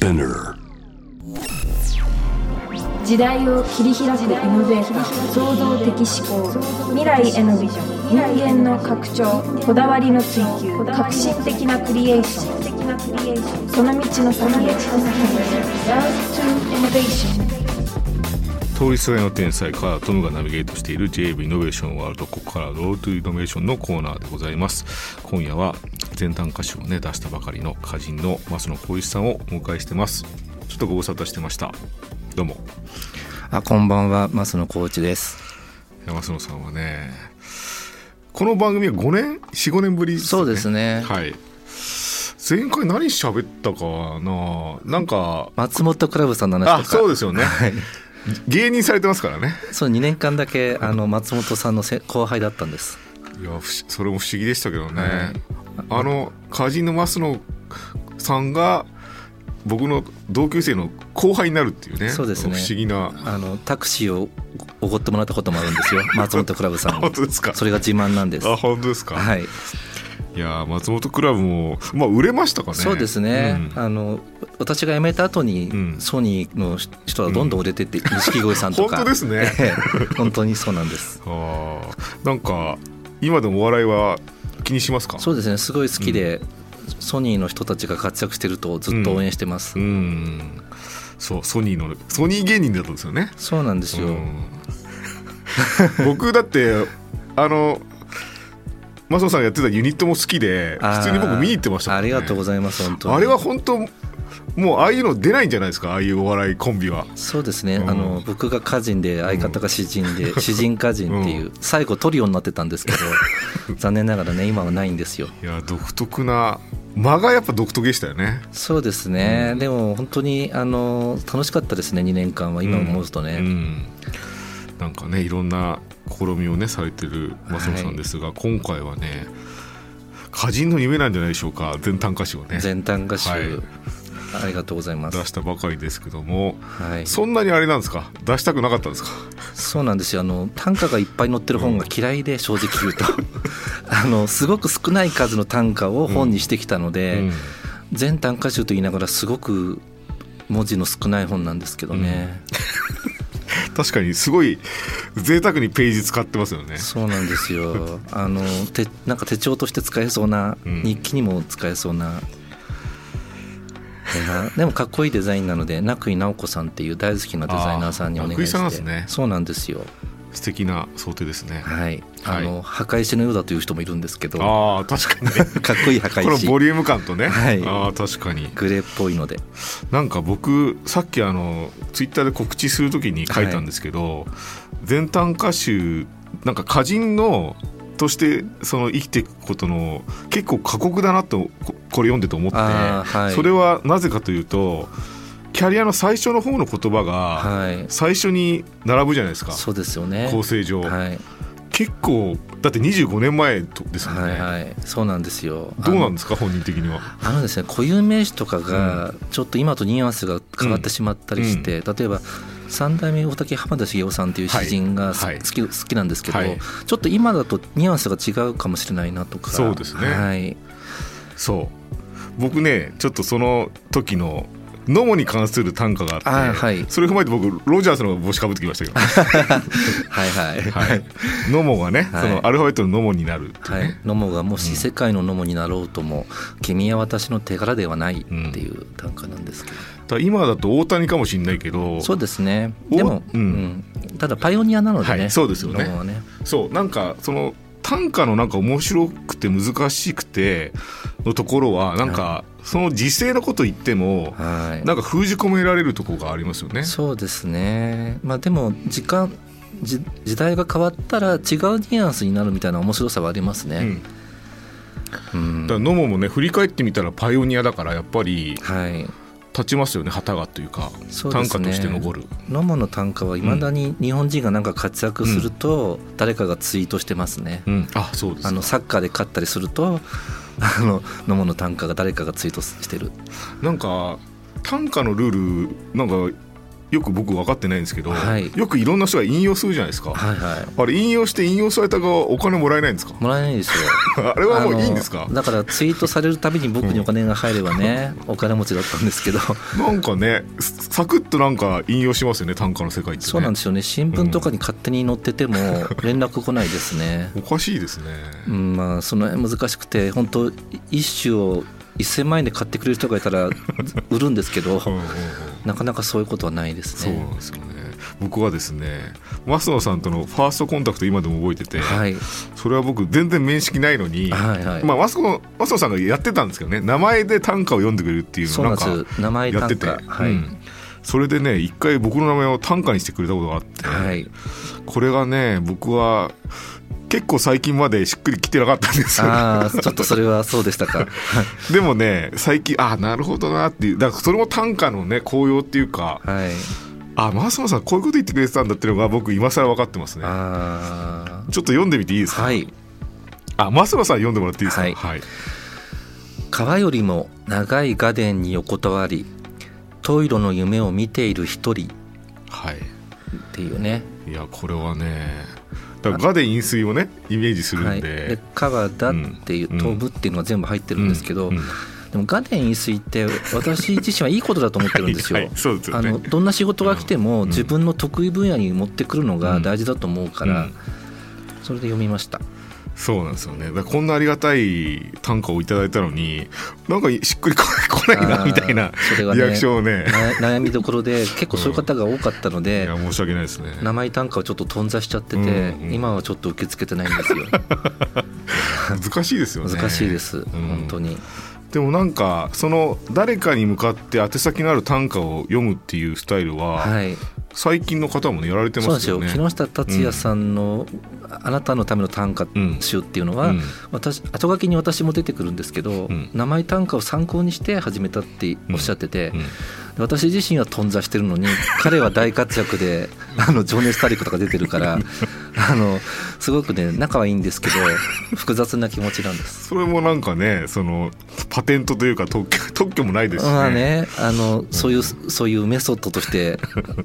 Spinner. 時代を切り開くイノベーター創造的思考未来へのビジョン人間の拡張こだわりの追求革新的なクリエーション。その道の先へ。Love to Innovation 通りすがりの天才川田十夢がナビゲートしている JV イノベーションワールドここから Road to Innovation のコーナーでございます。今夜は全短歌詞をね出したばかりの歌人の増野光一さんをお迎えしてます。ちょっとご無沙汰してました。どうも。あこんばんは。増野光一です。山野さんはねこの番組は5年45年ぶり、ね、そうですね。はい。前回何喋ったかな？なんか松本クラブさんの話とか。あそうですよね、はい芸人されてますからね。そう2年間だけあの松本さんのせ後輩だったんです。いやそれも不思議でしたけどね、はい。あの歌人の増野さんが僕の同級生の後輩になるっていうね。そうですね。不思議な。あのタクシーをおごってもらったこともあるんですよ。松本クラブさんに。本当ですか。それが自慢なんです。あ本当ですか、はい、い、やー松本クラブもまあ売れましたかね。そうですね、うん。あの私が辞めた後に、うん。ソニーの人はどんどん売れてって錦鯉さんとか。本当ですね。ええ本当にそうなんです。あー。なんか今でもお笑いは気にしますか？そうですね。すごい好きで、ソニーの人たちが活躍してるとずっと応援してます、うん。そうソニーのソニー芸人だったんですよね。そうなんですよ、うん。僕だってあのマソさんがやってたユニットも好きで普通に僕見に行ってましたありがとうございます本当に。あれは本当もうああいうの出ないんじゃないですか？ああいうお笑いコンビは。そうですね、うん。あの僕が歌人で相方が詩人で、詩人歌人っていう、最後トリオになってたんですけど 残念ながらね今はないんですよ。いや独特な間がやっぱ独特でしたよね。そうですね、でも本当にあの楽しかったですね2年間は。今思うとね、うん。なんかねいろんな試みをねされてるマスノさんですが、今回はね歌人の夢なんじゃないでしょうか。全短歌詞をね。全短歌集、はい。ありがとうございます。出したばかりですけども。はい、そんなにあれなんですか？出したくなかったんですか？そうなんですよ。あの短歌がいっぱい載ってる本が嫌いで正直言うと。あのすごく少ない数の短歌を本にしてきたので、うん。全短歌集と言いながらすごく文字の少ない本なんですけどね、確かにすごい贅沢にページ使ってますよね。そうなんですよ。あのてなんか手帳として使えそうな、うん。日記にも使えそうな。でもかっこいいデザインなので中井直子さんっていう大好きなデザイナーさんにお願いして。ね。そうなんですよ。素敵な想定ですね。はいあはい。の、破壊しのようだという人もいるんですけど。ああ確かにね。かっこいい破壊しこのボリューム感とね、はい。ああ確かに。グレーっぽいので。なんか僕さっきあのツイッターで告知するときに書いたんですけど、全短歌集なんか歌人のとしてその生きていくことの結構過酷だなとここれ読んでて思って、はい。それはなぜかというとキャリアの最初の方の言葉がはい。最初に並ぶじゃないですか、そうですよね。構成上、はい結構だって25年前とですよね、はいはい。そうなんですよ。どうなんでですか本人的には？あのですね固有名詞とかがちょっと今とニュアンスが変わってしまったりして、例えば三代目大竹浜田茂雄さんっていう詩人がすはい。好き,、好きなんですけど、はい。ちょっと今だとニュアンスが違うかもしれないなとか。そうですね。はい、そう。僕ねちょっとその時のノモに関する短歌があってはいそれ踏まえて僕ロジャースの帽子かぶってきましたけど、はいはい。はい、ノモがね、はい。そのアルファベットのノモになるっていう。はい。ね、、ノモがもし世界のノモになろうとも、君は私の手柄ではないっていう短歌なんですけど、だから今だと大谷かもしれないけどそうですね。おでも、ううん。んただパイオニアなのでね、はいそうですよね。ね。そう。なんかその短歌のなんか面白くて難しくてのところはなんかその時勢のこと言ってもはい。なんか封じ込められるところがありますよね。そうですね。まあでも時間時時代が変わったら違うニュアンスになるみたいな面白さはありますね。うん、うん。だノモもね振り返ってみたらパイオニアだからやっぱりはい。立ちますよね旗がというか。そうね。短歌として残る。ノモの短歌はいまだに日本人がなんか活躍すると誰かがツイートしてますね、うん、あそうですあのサッカーで勝ったりするとあののもの単価が誰かがツイートしてる。なんか単価のルールなんかよく僕分かってないんですけど、はい。よくいろんな人が引用するじゃないですか、はいはい。あれ引用して引用された側お金もらえないんですか？もらえないですよ。あれはもういいんですか？だからツイートされるたびに僕にお金が入ればね、お金持ちだったんですけど。なんかねサクッとなんか引用しますよね短歌の世界って、ね、そうなんですよね。新聞とかに勝手に載ってても連絡来ないですね、おかしいですね、うん、まあその辺難しくて本当一種を1000万円で買ってくれる人がいたら売るんですけど。うんうんうんなかなかそういうことはないですそうねなんですよね。僕はですね増野さんとのファーストコンタクト今でも覚えてて、はい。それは僕全然面識ないのに、はいはい、まあ、増野増野さんがやってたんですけどね名前で短歌を読んでくれるっていうそのをなんかやって単て、価はい、うん。それでね一回僕の名前を短歌にしてくれたことがあって、はい、これがね僕は結構最近までしっくりきてなかったんですよああちょっとそれはそうでしたか。でもね最近あなるほどなっていうだからそれも短歌のね効用っていうかはい。あ増野さんこういうこと言ってくれてたんだっていうのが僕今更分かってますね。あちょっと読んでみていいですか、あはい。あ増野さん読んでもらっていいですか？はい。はい、川よりも長い画伝に横たわりトイロの夢を見ている一人。はい。っていうね。いやこれはねだから「が」で飲水をねイメージするはい、ん。でで「川だ」っていううん「飛ぶ」っていうのが全部入ってるんですけど、うん。うん。でも画伝飲水って私自身はいいことだと思ってるんですよ。はいはい。そうですよね。あのどんな仕事が来てもうん。自分の得意分野に持ってくるのが大事だと思うから、うん。それで読みました。そうなんですよね。こんなありがたい短歌をいただいたのになんかしっくりこ来 ないなみたいなそれがねリアクションをね。な悩みどころで 結構そういう方が多かったのいで、や申し訳ないですね。名前単価をちょっと頓挫しちゃってて、うんうん今はちょっと受け付けてないんですよ。難しいですよね。難しいです、本当に。でもなんかその誰かに向かって宛先のある短歌を読むっていうスタイルは、はい、最近の方もねやられてますよね。木下達也さんの「あなたのための短歌集」っていうのは、うん。私後書きに私も出てくるんですけど、うん。名前短歌を参考にして始めたっておっしゃってて、うん。私自身は頓挫してるのに彼は大活躍で「あの情熱大陸」とか出てるから あのすごくね仲はいいんですけど 複雑な気持ちなんです。それもなんかねそのパテントというか特許 特許もないですしね,、まあね、あのそういうそういうメソッドとして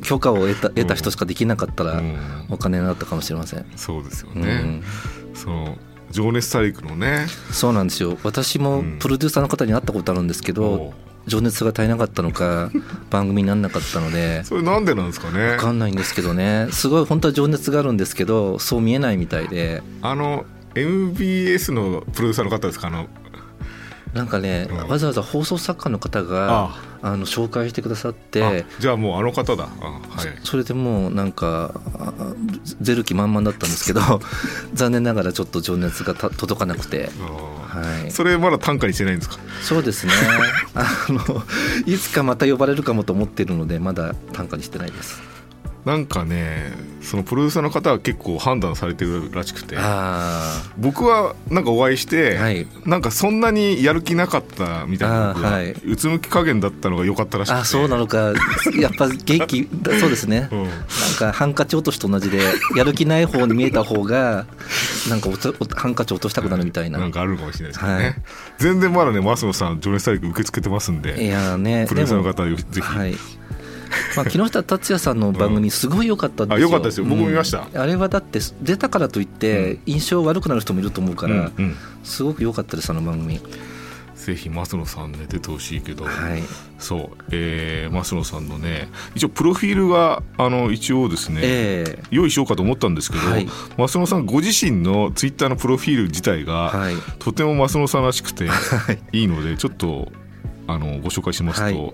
許可を得た得た人しかできなかったらうん。お金になったかもしれません。そうですようね、ん。その情熱大陸のね。そうなんですよ。私もうん。プロデューサーの方に会ったことあるんですけど、お情熱が足りなかったのか 番組にならなかったのでそれなんでなんですかね？分かんないんですけどね。すごい本当は情熱があるんですけどそう見えないみたいで。あの MBS のプロデューサーの方ですか？あのなんかね、うん。わざわざ放送作家の方があの紹介してくださってあじゃあもうあの方だ。あはい。それでもうなんかあ出る気満々だったんですけど 残念ながらちょっと情熱がた届かなくて。あはい、それまだ短歌にしてないんですか？そうですね。あのいつかまた呼ばれるかもと思ってるのでまだ短歌にしてないですなんかねそのプロデューサーの方は結構判断されてるらしくて。あ僕はなんかお会いして、はい。なんかそんなにやる気なかったみたいなはい。うつむき加減だったのが良かったらしくて。あそうなのか。やっぱ元気だ そうですね。うん。なんかハンカチ落としと同じでやる気ない方に見えた方がなんかおとおハンカチ落としたくなるみたいな、なんかあるかもしれないですけどね、はい。全然まだね増野さん情熱大陸受け付けてますんいでやねプロデューサーので方ぜひ、はいまあ、木下達也さんの番組すごい良かったんですよ、あ良かったですよ。僕も見ました。うんあれはだって出たからといって印象悪くなる人もいると思うから、うんうん。すごく良かったですあの番組。ぜひ増野さんね出てほしいけど、はい。そう、えー、増野さんのね一応プロフィールがあの一応ですね、え用意しようかと思ったんですけど、はい。増野さんご自身のツイッターのプロフィール自体が、えはい。とても増野さんらしくて いいのでちょっとあのご紹介しますと、はい。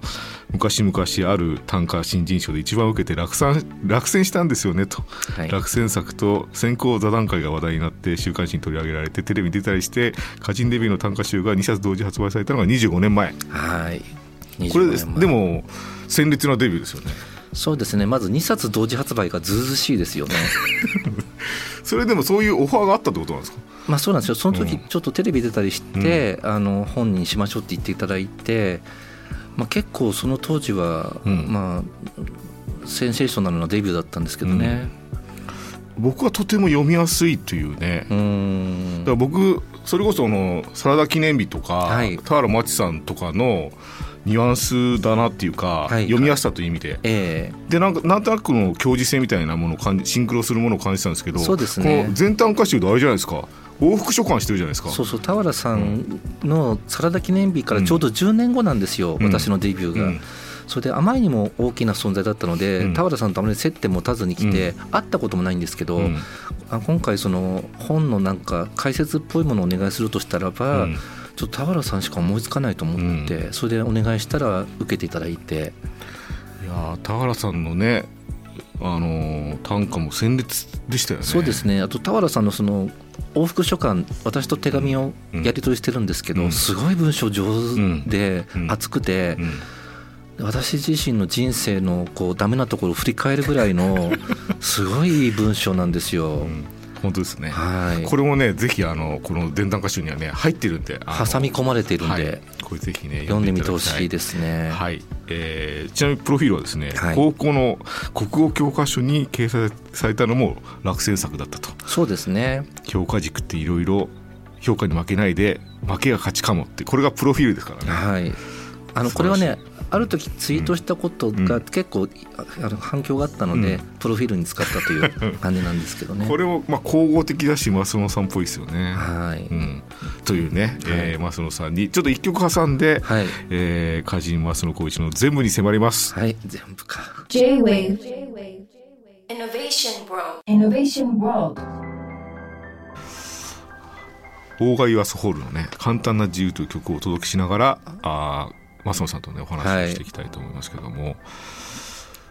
昔々ある短歌新人賞で一番受けて落選落選したんですよねと、はい。落選作と先行座談会が話題になって週刊誌に取り上げられてテレビに出たりして歌人デビューの短歌集が2冊同時発売されたのが25年前。はい。これ25年前。でも鮮烈なデビューですよね。そうですね。まず2冊同時発売がずうずうしいですよね それでもそういうオファーがあったってことなんですか？まあそうなんですよ。その時うん。ちょっとテレビ出たりして、あの本にしましょうって言っていただいて、まあ、結構その当時は、うん。まあセンセーショナルなデビューだったんですけどね。僕はとても読みやすいというね、だから僕それこそあのサラダ記念日とか、はい。田原町さんとかのニュアンスだなっていうか、はい。読みやすさという意味で、えでなんかなんとなくの教授性みたいなものを感じシンクロするものを感じたんですけどそうですね。この全短歌集であれじゃないですか。往復書簡してるじゃないですか。えそうそう。田原さんの「サラダ記念日」からちょうど10年後なんですよ、うん。私のデビューが。うん。それであまりにも大きな存在だったので、うん。田原さんとあまり接点持たずに来て、会ったこともないんですけど、うん。あ今回その本のなんか解説っぽいものをお願いするとしたらば、うんちょっと田原さんしか思いつかないと思って、それでお願いしたら受けていただいて。いやー田原さんのねあのー短歌も鮮烈でしたよね。そうですね。あと田原さんのその往復書簡私と手紙をやり取りしてるんですけど、うん。すごい文章上手で、うん。熱くて、うん。私自身の人生のこうダメなところを振り返るぐらいの すごい文章なんですよ。うん本当ですね。はい。これもねぜひあのこの伝短歌集にはね入ってるんで挟み込まれているんで、はい、これぜひね読んでみてほしいすですね。はい、えーちなみにプロフィールはですね、はい。高校の国語教科書に掲載されたのも落選作だったと。そうですね。評価軸っていろいろ評価に負けないで負けが勝ちかもって。これがプロフィールですからね。はい。あのこれはねある時ツイートしたことうん。が結構ああの反響があったので、うん。プロフィールに使ったという感じなんですけどね。これもまあ総合的だし増野さんっぽいですよね。はい、うん、というね、えー、増野さんにちょっと一曲挟んで、はい。えー、歌人増野光一の全部に迫ります。はい。全部か。J-Wave Innovation World Innovation World 大賀イワスホールのね簡単な自由という曲をお届けしながらあー増野さんとねお話をしていきたいと思いますけども、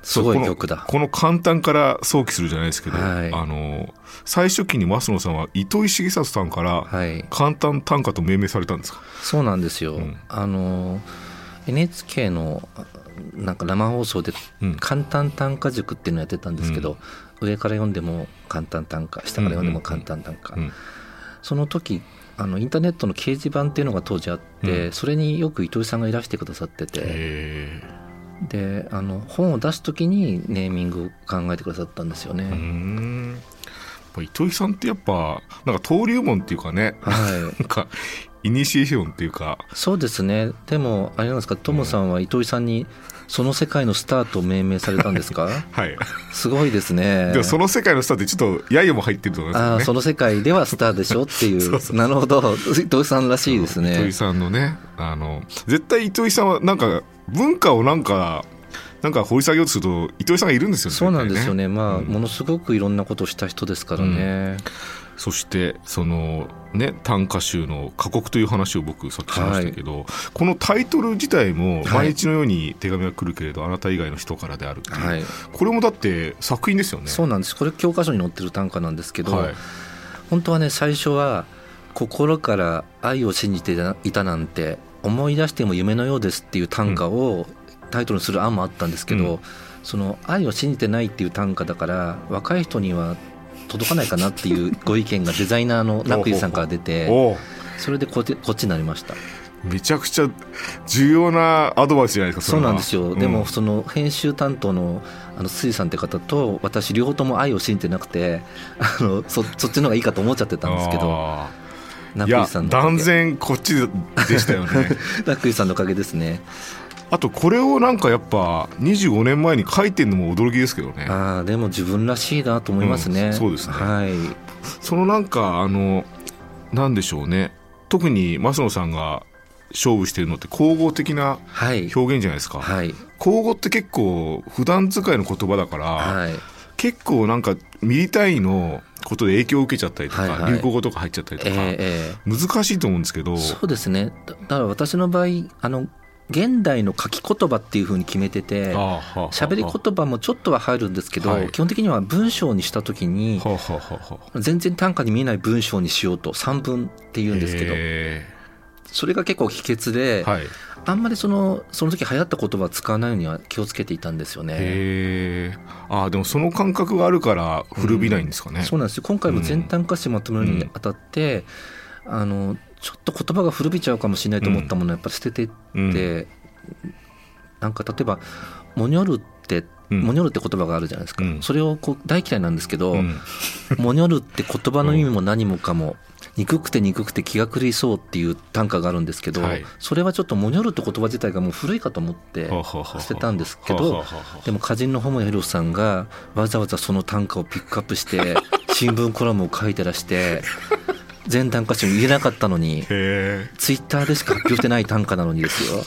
すごい曲だ。この簡単から想起するじゃないですけど、はい。あの最初期に増野さんは糸井重里さんからはい。簡単短歌と命名されたんですか、そうなんですよ。うん。あの NHK のあなんか生放送でうん。簡単短歌塾っていうのをやってたんですけど、上から読んでも簡単短歌下から読んでも簡単短歌、うん。その時あのインターネットの掲示板っていうのが当時あって、うん。それによく糸井さんがいらしてくださってて。へであの本を出す時にネーミングを考えてくださったんですよね。糸井さんってやっぱなんか登竜門っていうかねはい。なんかイニシエーションっていうか。そうですね。でもあれなんですか？トムさんは糸井さんにその世界のスターと命名されたんですか？はい。すごいですね。でもその世界のスターってちょっと揶揄も入ってると思いますよね。ああその世界ではスターでしょってい う。なるほど。糸井さんらしいですね。糸井さんのねあの絶対糸井さんはなんか文化をなんかなんか掘り下げようとすると糸井さんがいるんですよねそうなんですよね。絶対まあ、うん。ものすごくいろんなことをした人ですからね、そしてそのね短歌集の過酷という話を僕さっきしましたけど、このタイトル自体もはい。毎日のように手紙が来るけれど、あなた以外の人からであるっていう、はい。これもだって作品ですよね。そうなんです。これ教科書に載ってる短歌なんですけど、はい。本当はね最初は「心から愛を信じていたなんて思い出しても夢のようです」っていう短歌をタイトルにする案もあったんですけど、うん。その愛を信じてないっていう短歌だから若い人には届かないかなっていう ご意見がデザイナーの中井さんから出てそれでこっちになりました。めちゃくちゃ重要なアドバイスじゃないですかそうなんですよ、ん。でもその編集担当のあの辻さんって方と私両方とも愛を信じてなくてあのそそっちの方がいいかと思っちゃってたんですけどい中や断然こっちでしたよね。中井さんのおかげですねあとこれをなんかやっぱ25年前に書いてるのも驚きですけどね。ああでも自分らしいなと思いますね、うんそうですね。はい。そのなんかあのなんでしょうね。特に増野さんが勝負してるのって口語的なはい。表現じゃないですか、はい。口語って結構普段使いの言葉だから、はい。結構なんかミリ単位のことで影響を受けちゃったりとか、はいはい。流行語とか入っちゃったりとえか、ええ。難しいと思うんですけど。えそうですね。だだから私の場合あの現代の書き言葉っていうふうに決めてて喋喋り言葉もちょっとは入るんですけど、はい。基本的には文章にした時に全然短歌に見えない文章にしようと3分って言うんですけどへそれが結構秘訣で、ーはい。あんまりそのその時流行った言葉は使わないようには気をつけていたんですよね。へえあーでもその感覚があるから古びないんですかね、そうなんですよ。今回も全短歌詞まとめるにあたって、あのちょっと言葉が古びちゃうかもしれないと思ったものをやっぱり捨てていって、うん。なんか例えば「もにょる」ってうん。モニョルって言葉があるじゃないですか、うん。それをこう大嫌いなんですけど、うん。モニョルって言葉の意味も何もかも、憎くて憎くて気が狂いそうっていう短歌があるんですけど、はい。それはちょっとモニョルって言葉自体がもう古いかと思って捨てたんですけどでも歌人のホモヒロさんがわざわざその短歌をピックアップして 新聞コラムを書いてらして全短歌集に入れなかったのにツイッターでしか発表してない短歌なのにですよ。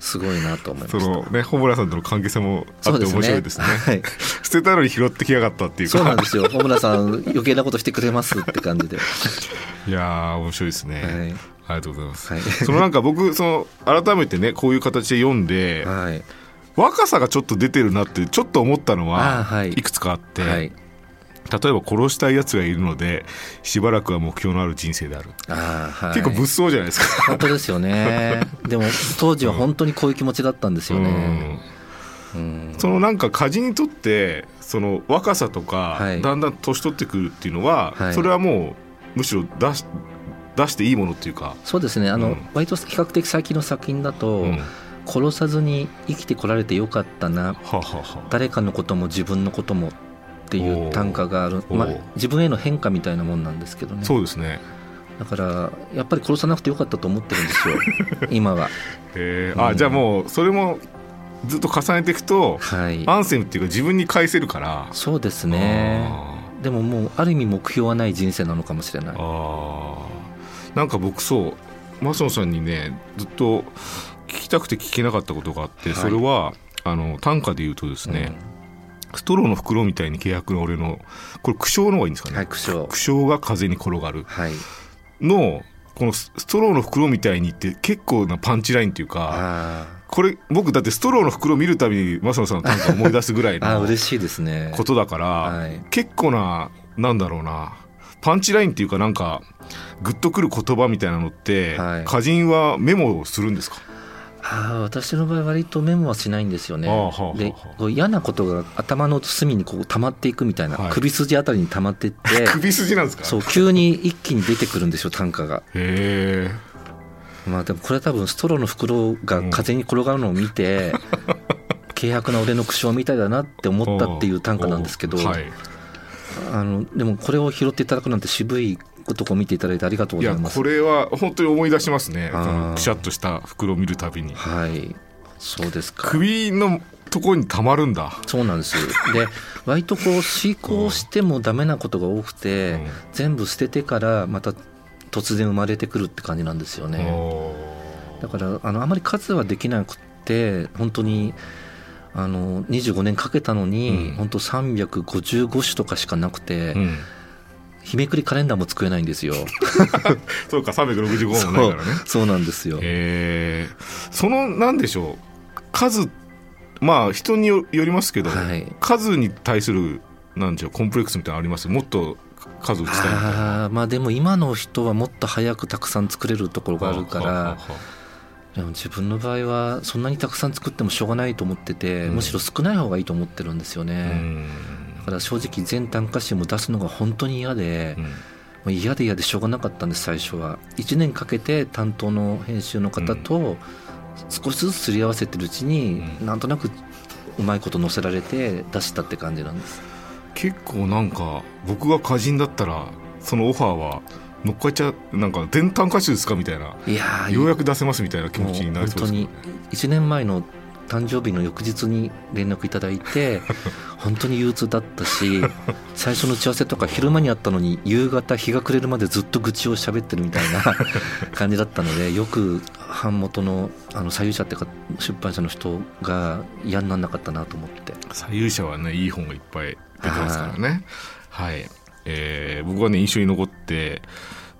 すごいなと思いまそした。のね穂村さんとの関係性もあって面白いですね。はい、捨てたのに拾ってきやがったっていうか。そうなんですよ。小村さん余計なことしてくれますって感じで。いやー面白いですね、はい。ありがとうございます、はい。そのなんか僕その改めてねこういう形で読んで、はい。若さがちょっと出てるなってちょっと思ったのは、い、くつかあって、はい。例えば殺したいやつがいるのでしばらくは目標のある人生である、ああ、はい。結構物騒じゃないですか、本当ですよね。でも当時は本当にこういう気持ちだったんですよね。うん。うんそのなんか歌人にとってその若さとか、はいだんだん年取ってくるっていうのは、はいそれはもうむしろ出し出していいものっていうか、そうですね。あの、うん割と比較的最近の作品だと、うん殺さずに生きてこられてよかったな。はあはあはあ誰かのことも自分のこともっていう短歌がある。まあ自分への変化みたいなもんなんですけどね。そうですねだからやっぱり殺さなくてよかったと思ってるんですよ。今は。へえうんあじゃあもうそれもずっと重ねていくと、はい。アンセムっていうか自分に返せるからそうですね。でももうある意味目標はない人生なのかもしれないあなんか僕そうマソンさんにねずっと聞きたくて聞けなかったことがあって、はいそれはあの短歌で言うとですね、ストローの袋みたいに契約の俺のこれ苦笑の方がいいんですかね、はい、苦笑。苦笑が風に転がるはい。のこのスストローの袋みたいにって結構なパンチラインっていうかあこれ僕だってストローの袋見るたびにマソンさんの短歌を思い出すぐらいの嬉しいですね。ことだから、はい結構ななんだろうなパンチラインっていうかなんかグッとくる言葉みたいなのって、はい歌人はメモをするんですか？ああ、私の場合割とメモはしないんですよね。あーはあはあで、こう嫌なことが頭の隅にこう溜まっていくみたいな、はい。首筋あたりに溜まっていって、首筋なんですか？そう、急に一気に出てくるんですよ、短歌が。へえ。まあでもこれは多分ストローの袋が風に転がるのを見て、契約な俺の苦笑みたいだなって思ったっていう短歌なんですけど、はい、あのでもこれを拾っていただくなんて渋いとこ見ていただいてありがとうございます。こ。れは本当に思い出しますね。くしゃっとした袋を見るたびに。はい、そうですか。首のところにたまるんだ。そうなんです。で、割とこう遂行してもダメなことが多くて、うん。全部捨ててからまた突然生まれてくるって感じなんですよね。おだからあのあまり数はできなくて本当にあの25年かけたのに、うん。本当355種とかしかなくて、ーうん日めくりカレンダーも作れないんですよ。そうか365もないからね。そうなんですよ。へえそのなんでしょう。数まあ人によよりますけど、はい。数に対するなんでしょうコンプレックスみたいなのあります？もっと数打ちたいあーまあでも今の人はもっと早くたくさん作れるところがあるからでも自分の場合はそんなにたくさん作ってもしょうがないと思ってて、うん。むしろ少ない方がいいと思ってるんですよあうね、ん。だから正直全短歌集も出すのが本当に嫌で、うん。もう嫌で嫌でしょうがなかったんです最初は。1年かけて担当の編集の方と少しずつすり合わせてるうちに、うん。なんとなくうまいこと載せられて出したって感じなんです。結構なんか僕が歌人だったらそのオファーは乗っかっちゃうなんか電短歌手ですかみたいな。いやーようやく出せますみたいな気持ちになりそうですね。本当に1年前の誕生日の翌日に連絡いただいて 本当に憂鬱だったし最初の打ち合わせとか昼間にあったのに夕方日が暮れるまでずっと愚痴を喋ってるみたいな 感じだったのでよく版元のあの左右者っていうか出版社の人が嫌にならなかったなと思って。左右者はねいい本がいっぱい出てますからね。はい、えー僕はね印象に残って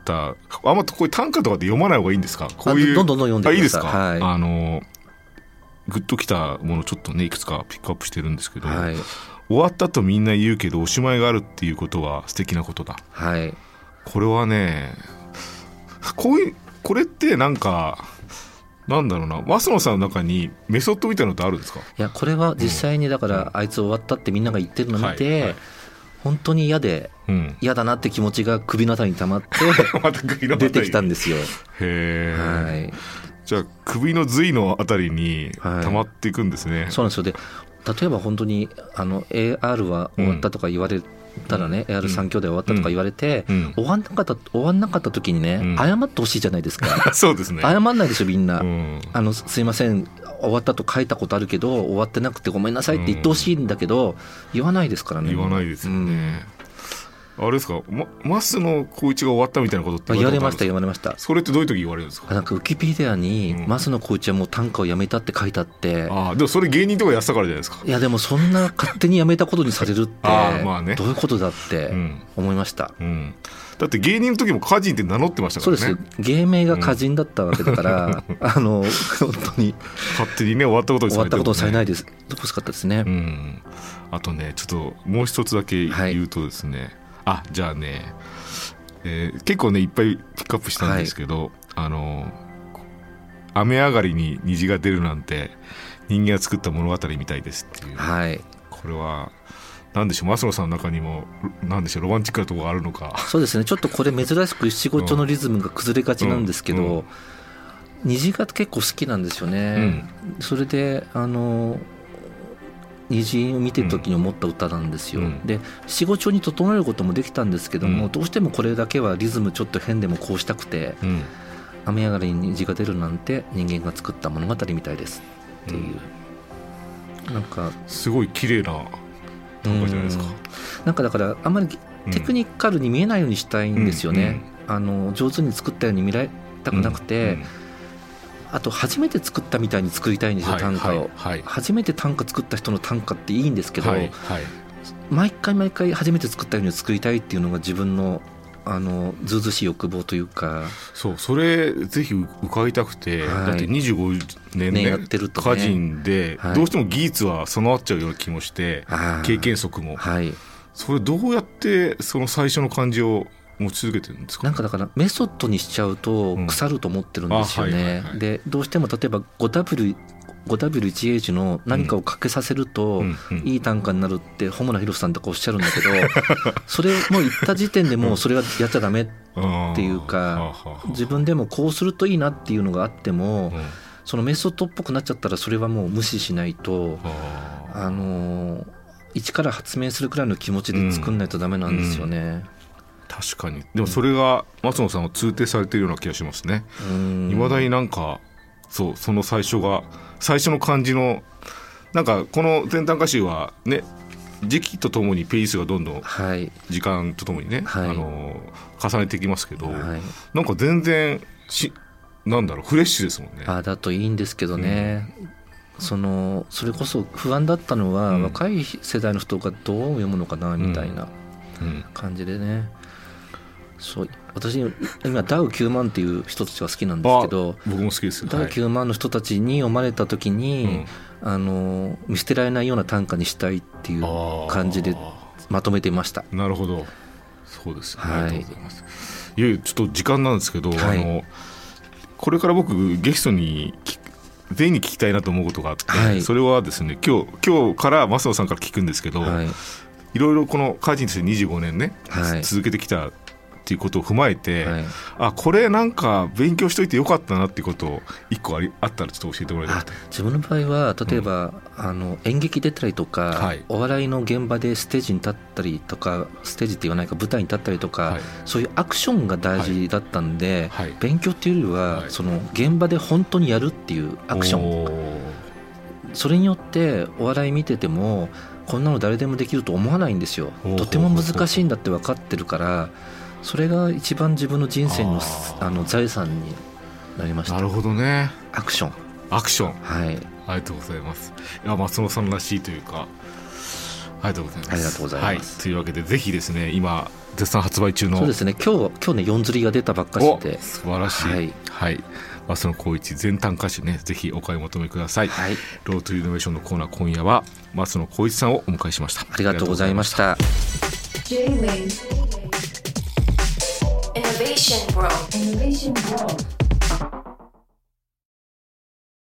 たあんまこういう短歌とかで読まない方がいいんですか？こういうあどんどんどん読んでください。あいいですか、はい。あのグッときたものちょっとねいくつかピックアップしてるんですけど、はい。終わったとみんな言うけどおしまいがあるっていうことは素敵なことだ。はい。これはねこういうこれってなんかなんだろうな増野さんの中にメソッドみたいなのってあるんですか？いやこれは実際にだからあいつ終わったってみんなが言ってるのを見て、はいはい。本当に嫌でうん。嫌だなって気持ちが首のあたりに溜まって 出てきたんですよ。へえ、はい。じゃあ首の髄のあたりにはい。溜まっていくんですね、そうなんですよ。で、例えば本当にあの AR は終わったとか言われたらね、AR3 兄弟終わったとか言われて、うん。終わんなかった終わんなかった時にね、うん。謝ってほしいじゃないですか。そうですね。謝んないでしょみんな、うん。あのすいません終わったと書いたことあるけど終わってなくてごめんなさいって言ってほしいんだけど、言わないですからね。言わないですよね、あれですか、ま、増野光一が終わったみたいなことってうん言われましたた言われました。それってどういう時言われるんですか？なんかウィキペディアにうん。増野光一はもう短歌をやめたって書いてあって、ああでもそれ芸人とかやってたからじゃないですか？いやでもそんな勝手にやめたことにされるって あーまあね。どういうことだってうん。思いました、うん。だって芸人の時も歌人って名乗ってましたかそうらねです。芸名が歌人だったわけだから、あの本当に。勝手にね終わったことに終わったことをされないでです欲しかったですね、うん。あとねちょっともう一つだけ言うとですね、あじゃあね、えー結構ねいっぱいピックアップしたんですけど、あの雨上がりに虹が出るなんて人間が作った物語みたいですっていう、はい。これは何でしょう増野さんの中にも何でしょうロマンチックなところがあるのか。そうですね。ちょっとこれ珍しく七五調のリズムが崩れがちなんですけど、うん。うん。虹が結構好きなんですよね、それであの虹を見てる時に思った歌なんですよ、うん。で七五調に整えることもできたんですけども、うん。どうしてもこれだけはリズムちょっと変でもこうしたくてうん「雨上がりに虹が出るなんて人間が作った物語みたいです」っていう、なんかすごい綺麗な短歌じゃないですか。うん。なんかだからあんまりテクニカルに見えないようにしたいんですよね、あの上手に作ったように見られたくなくて、あと初めて作ったみたいに作りたいんですよ、短歌を、はい初めて短歌作った人の短歌っていいんですけど、毎回毎回初めて作ったように作りたいっていうのが自分のあのずうずうしい欲望というか。そうそれぜひ伺いたくて、はい。だって25年ねねやってるとね。歌人で、はい。どうしても技術は備わっちゃうような気もして経験則も。はい。それどうやってその最初の感じを持ち続けてるんですか？なんかだからメソッドにしちゃうとうん。腐ると思ってるんですよあはいはいねはい。でどうしても例えば 5W 5W1H の何かをかけさせると、いい短歌になるって穂村弘さんとかおっしゃるんだけど それもう言った時点でもうそれはやっちゃダメっていうか自分でもこうするといいなっていうのがあっても、そのメソッドっぽくなっちゃったらそれはもう無視しないとあのー一から発明するくらいの気持ちで作んないとダメなんですよね。確かに。でもそれが松野さんは通底されてるような気がしますね。うん。いまだになんかそうその最初が最初の感じのなんかこの全短歌集はね時期とともにペースがどんどんはい。時間とともにね、はい。あの重ねていきますけど、はい。なんか全然しなんだろうフレッシュですもんね。あだといいんですけどね、そのそれこそ不安だったのは、うん。若い世代の人がどう読むのかなみたいなうん。感じでね、そう私今ダウ9万っていう人たちが好きなんですけど僕も好きですよ。ダウはい9万の人たちに読まれた時に、あの見捨てられないような短歌にしたいっていう感じでまとめていました。なるほど。そうです、はい。ありがとうございます。いよいよちょっと時間なんですけど、はい。あのこれから僕ゲストに全員に聞きたいなと思うことがあって、はい。それはですね今日今日から増野さんから聞くんですけど、はい。いろいろこの歌人として25年ね、はい。続けてきたっていうことを踏まえて、はい。あこれなんか勉強しといてよかったなっていうことを一個ありあったらちょっと教えてもらいたいあ自分の場合は例えば、あの演劇出たりとか、はい。お笑いの現場でステージに立ったりとかステージって言わないか舞台に立ったりとか、はい。そういうアクションが大事だったんで、はい。勉強っていうよりは、はい。その現場で本当にやるっていうアクション。それによってお笑い見ててもこんなの誰でもできると思わないんですよ。とても難しいんだって分かってるからそれが一番自分の人生のあの財産になりましたなるほどねアクションアクションはいありがとうございます。いや松野さんらしいというか、ありがとうございます。ありがとうございますはい、というわけでぜひですね今絶賛発売中のそうですね今日今日ね4釣りが出たばっかしおで素晴らしい。ははいい。松野光一全短歌詞ねぜひお買い求めください。はいロートイノベーションのコーナー今夜は松野光一さんをお迎えしました。ありがとうございまし。た Innovation World. Innovation World.